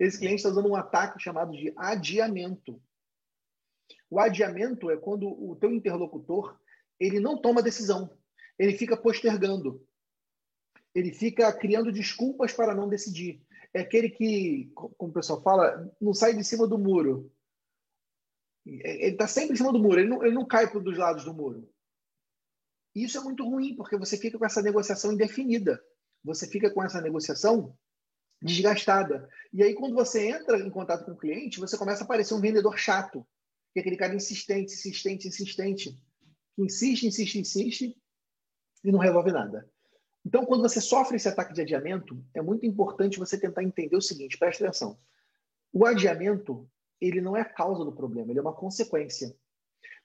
esse cliente está usando um ataque chamado de adiamento. O adiamento é quando o teu interlocutor ele não toma decisão, ele fica postergando, ele fica criando desculpas para não decidir. É aquele que, como o pessoal fala, não sai de cima do muro. Ele está sempre em cima do muro, ele não, ele não cai para dos lados do muro. Isso é muito ruim, porque você fica com essa negociação indefinida. Você fica com essa negociação desgastada. E aí, quando você entra em contato com o cliente, você começa a parecer um vendedor chato, que é aquele cara insistente, insistente, insistente, que insiste, insiste, insiste e não resolve nada. Então, quando você sofre esse ataque de adiamento, é muito importante você tentar entender o seguinte, preste atenção. O adiamento, ele não é a causa do problema, ele é uma consequência.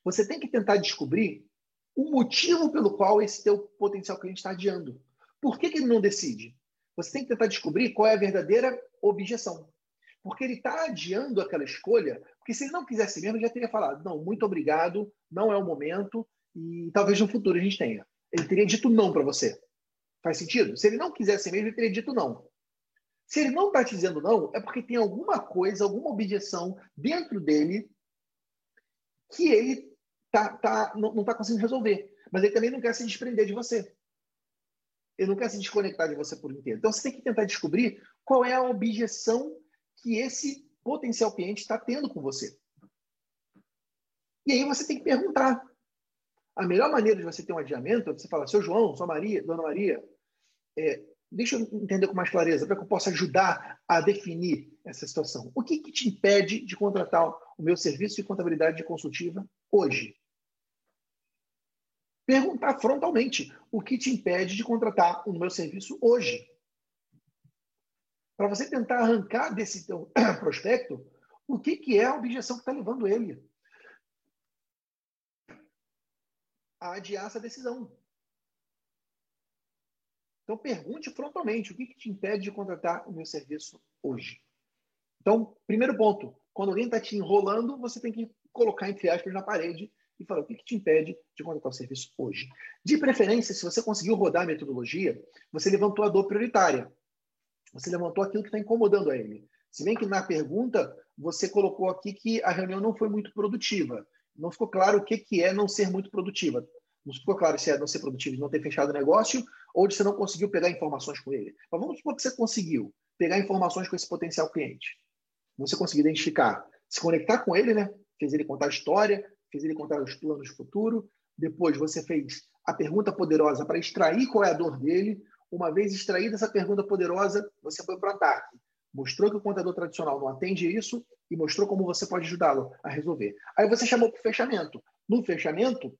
Você tem que tentar descobrir o motivo pelo qual esse teu potencial cliente está adiando. Por que, que ele não decide? Você tem que tentar descobrir qual é a verdadeira objeção. Porque ele está adiando aquela escolha, porque se ele não quisesse mesmo, ele já teria falado: não, muito obrigado, não é o momento, e talvez no futuro a gente tenha. Ele teria dito não para você. Faz sentido? Se ele não quisesse mesmo, ele teria dito não. Se ele não está te dizendo não, é porque tem alguma coisa, alguma objeção dentro dele que ele tá, tá, não está conseguindo resolver. Mas ele também não quer se desprender de você. Ele não quer se desconectar de você por inteiro. Então você tem que tentar descobrir qual é a objeção que esse potencial cliente está tendo com você. E aí você tem que perguntar. A melhor maneira de você ter um adiamento é você falar, seu João, sua Maria, dona Maria, é, deixa eu entender com mais clareza, para que eu possa ajudar a definir essa situação. O que, que te impede de contratar o meu serviço de contabilidade consultiva hoje? Perguntar frontalmente o que te impede de contratar o meu serviço hoje. Para você tentar arrancar desse teu prospecto o que, que é a objeção que está levando ele a adiar essa decisão. Então, pergunte frontalmente o que, que te impede de contratar o meu serviço hoje. Então, primeiro ponto, quando alguém está te enrolando, você tem que colocar entre aspas na parede e falar o que, que te impede de contratar o serviço hoje. De preferência, se você conseguiu rodar a metodologia, você levantou a dor prioritária. Você levantou aquilo que está incomodando a ele. Se bem que na pergunta você colocou aqui que a reunião não foi muito produtiva. Não ficou claro o que, que é não ser muito produtiva. Não ficou claro se é não ser produtivo e não ter fechado o negócio ou de você não conseguiu pegar informações com ele. Mas vamos supor que você conseguiu pegar informações com esse potencial cliente. Você conseguiu identificar, se conectar com ele, né? Fez ele contar a história, fez ele contar os planos futuro. Depois você fez a pergunta poderosa para extrair qual é a dor dele. Uma vez extraída essa pergunta poderosa, você foi para o ataque. Mostrou que o contador tradicional não atende isso e mostrou como você pode ajudá-lo a resolver. Aí você chamou para o fechamento. No fechamento,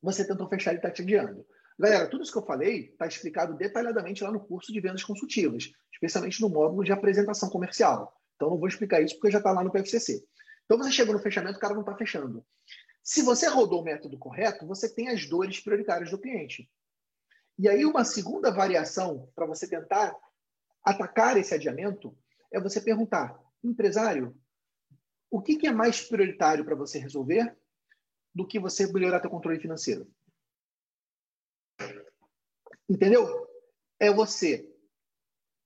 você tentou fechar e está te adiando. Galera, tudo isso que eu falei está explicado detalhadamente lá no curso de vendas consultivas, especialmente no módulo de apresentação comercial. Então, não vou explicar isso porque já está lá no PFCC. Então você chegou no fechamento, o cara não está fechando. Se você rodou o método correto, você tem as dores prioritárias do cliente. E aí, uma segunda variação para você tentar atacar esse adiamento é você perguntar, empresário, o que, que é mais prioritário para você resolver do que você melhorar seu controle financeiro? Entendeu? É você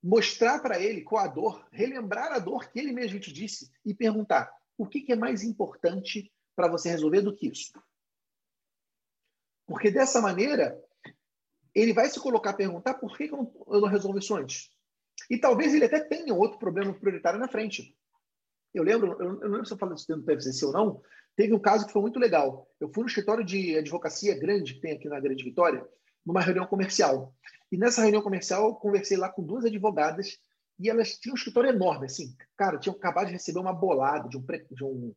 mostrar para ele qual a dor, relembrar a dor que ele mesmo te disse e perguntar: o que, que é mais importante para você resolver do que isso? Porque dessa maneira, ele vai se colocar a perguntar por que, que eu, não, eu não resolvo isso antes. E talvez ele até tenha outro problema prioritário na frente. Eu lembro, eu não lembro se eu falei isso dentro do PFCC ou não, teve um caso que foi muito legal. Eu fui no escritório de advocacia grande que tem aqui na Grande Vitória, numa reunião comercial. E nessa reunião comercial, eu conversei lá com duas advogadas e elas tinham um escritório enorme, assim. Cara, tinham acabado de receber uma bolada, de, um, de um,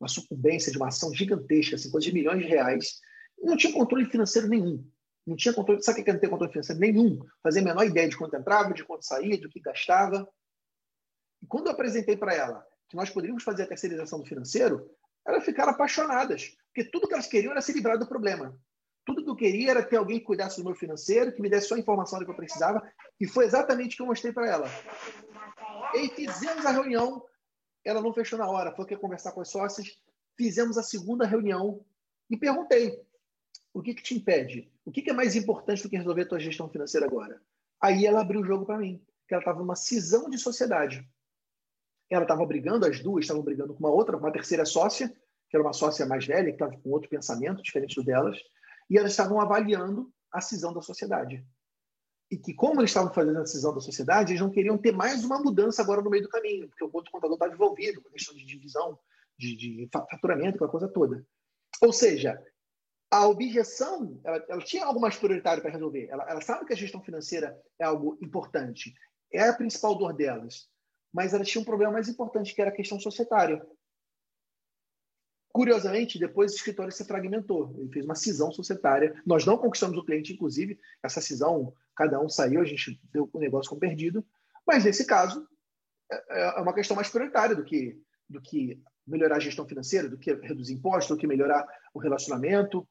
uma sucumbência, de uma ação gigantesca, assim, coisa de milhões de reais. Não tinha controle financeiro nenhum. Não tinha controle. Sabe o que é não ter controle financeiro nenhum? Fazia a menor ideia de quanto entrava, de quanto saía, do que gastava. E quando eu apresentei para ela que nós poderíamos fazer a terceirização do financeiro, elas ficaram apaixonadas. Porque tudo que elas queriam era se livrar do problema. Tudo que eu queria era ter alguém que cuidasse do meu financeiro, que me desse só a informação que eu precisava, e foi exatamente o que eu mostrei para ela. E fizemos a reunião, ela não fechou na hora, foi que conversar com as sócias, fizemos a segunda reunião e perguntei: o que, que te impede? O que, que é mais importante do que resolver a tua gestão financeira agora? Aí ela abriu o jogo para mim, que ela estava numa cisão de sociedade. ela estava brigando, as duas estavam brigando com uma outra, uma terceira sócia, que era uma sócia mais velha, que estava com outro pensamento diferente do delas, e elas estavam avaliando a cisão da sociedade. E que, como eles estavam fazendo a cisão da sociedade, eles não queriam ter mais uma mudança agora no meio do caminho, porque o outro contador estava envolvido com a questão de divisão, de, de faturamento, com a coisa toda. Ou seja, a objeção, ela, ela tinha algo mais prioritário para resolver. Ela, ela, sabe que a gestão financeira é algo importante, é a principal dor delas, mas ela tinha um problema mais importante, que era a questão societária. Curiosamente, depois o escritório se fragmentou. Ele fez uma cisão societária. Nós não conquistamos o cliente, inclusive. Essa cisão, cada um saiu, a gente deu o negócio como perdido. Mas, nesse caso, é, é uma questão mais prioritária do que, do que melhorar a gestão financeira, do que reduzir impostos, do que melhorar o relacionamento,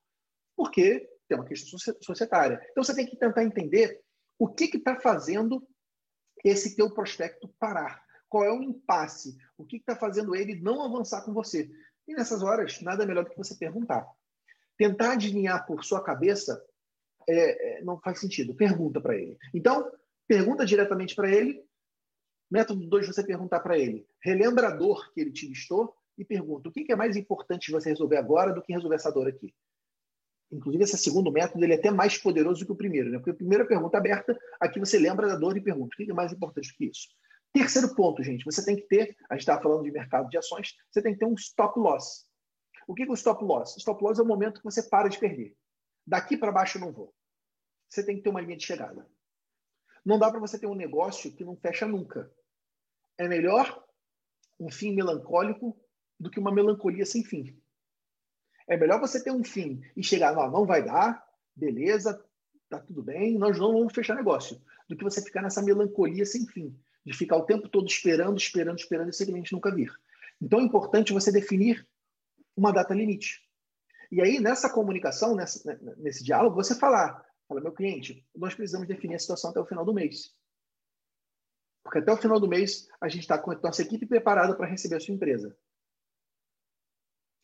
porque tem uma questão societária. Então você tem que tentar entender o que está fazendo esse teu prospecto parar. Qual é o impasse? O que está fazendo ele não avançar com você? E nessas horas, nada melhor do que você perguntar. Tentar adivinhar por sua cabeça é, é, não faz sentido. Pergunta para ele. Então, pergunta diretamente para ele. Método 2, você perguntar para ele. Relembra a dor que ele te listou e pergunta o que é mais importante você resolver agora do que resolver essa dor aqui. Inclusive, esse segundo método ele é até mais poderoso que o primeiro, né? porque a primeira pergunta aberta, aqui você lembra da dor e pergunta: o que é mais importante do que isso? Terceiro ponto, gente, você tem que ter, a gente estava falando de mercado de ações, você tem que ter um stop loss. O que é o stop loss? Stop loss é o momento que você para de perder. Daqui para baixo eu não vou. Você tem que ter uma linha de chegada. Não dá para você ter um negócio que não fecha nunca. É melhor um fim melancólico do que uma melancolia sem fim. É melhor você ter um fim e chegar, não, não vai dar, beleza, tá tudo bem, nós não vamos fechar negócio, do que você ficar nessa melancolia sem fim, de ficar o tempo todo esperando, esperando, esperando esse cliente nunca vir. Então é importante você definir uma data limite. E aí, nessa comunicação, nessa, né, nesse diálogo, você falar, fala, meu cliente, nós precisamos definir a situação até o final do mês. Porque até o final do mês a gente está com a nossa equipe preparada para receber a sua empresa.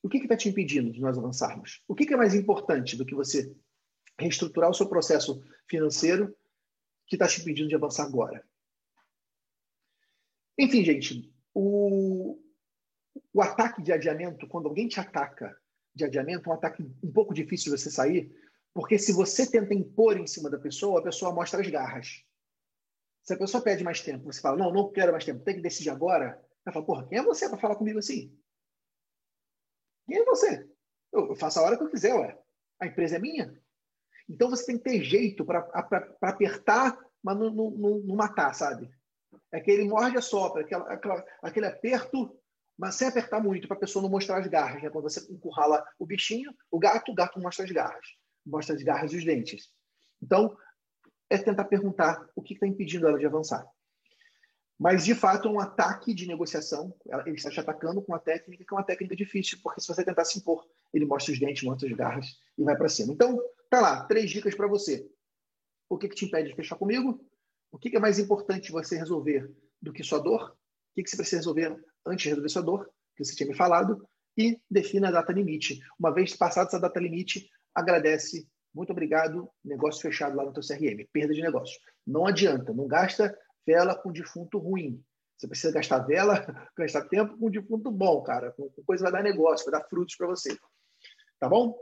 O que está te impedindo de nós avançarmos? O que, que é mais importante do que você reestruturar o seu processo financeiro que está te impedindo de avançar agora? Enfim, gente, o, o ataque de adiamento, quando alguém te ataca de adiamento, é um ataque um pouco difícil de você sair, porque se você tenta impor em cima da pessoa, a pessoa mostra as garras. Se a pessoa pede mais tempo, você fala, não, não quero mais tempo, tem que decidir agora, ela fala, porra, quem é você para falar comigo assim? Quem é você? Eu faço a hora que eu quiser, ué. A empresa é minha. Então você tem que ter jeito para apertar, mas não, matar, sabe? É aquele morde a sopra, aquela, aquela, aquele aperto, mas sem apertar muito, para a pessoa não mostrar as garras. Né? Quando você encurrala o bichinho, o gato, o gato mostra as garras. Mostra as garras e os dentes. Então, é tentar perguntar o que está impedindo ela de avançar. Mas, de fato, é um ataque de negociação. Ele está te atacando com uma técnica que é uma técnica difícil, porque se você tentar se impor, ele mostra os dentes, mostra as garras e vai para cima. Então, tá lá, três dicas para você. O que, que te impede de fechar comigo? O que, é mais importante você resolver do que sua dor? O que, que você precisa resolver antes de resolver sua dor, que você tinha me falado? E defina a data limite. Uma vez passada essa data limite, agradece. Muito obrigado. Negócio fechado lá no teu CRM. Perda de negócio. Não adianta. Não gasta vela com defunto ruim. Você precisa gastar vela, gastar tempo com defunto bom, cara. Com coisa vai dar negócio, vai dar frutos para você. Tá bom?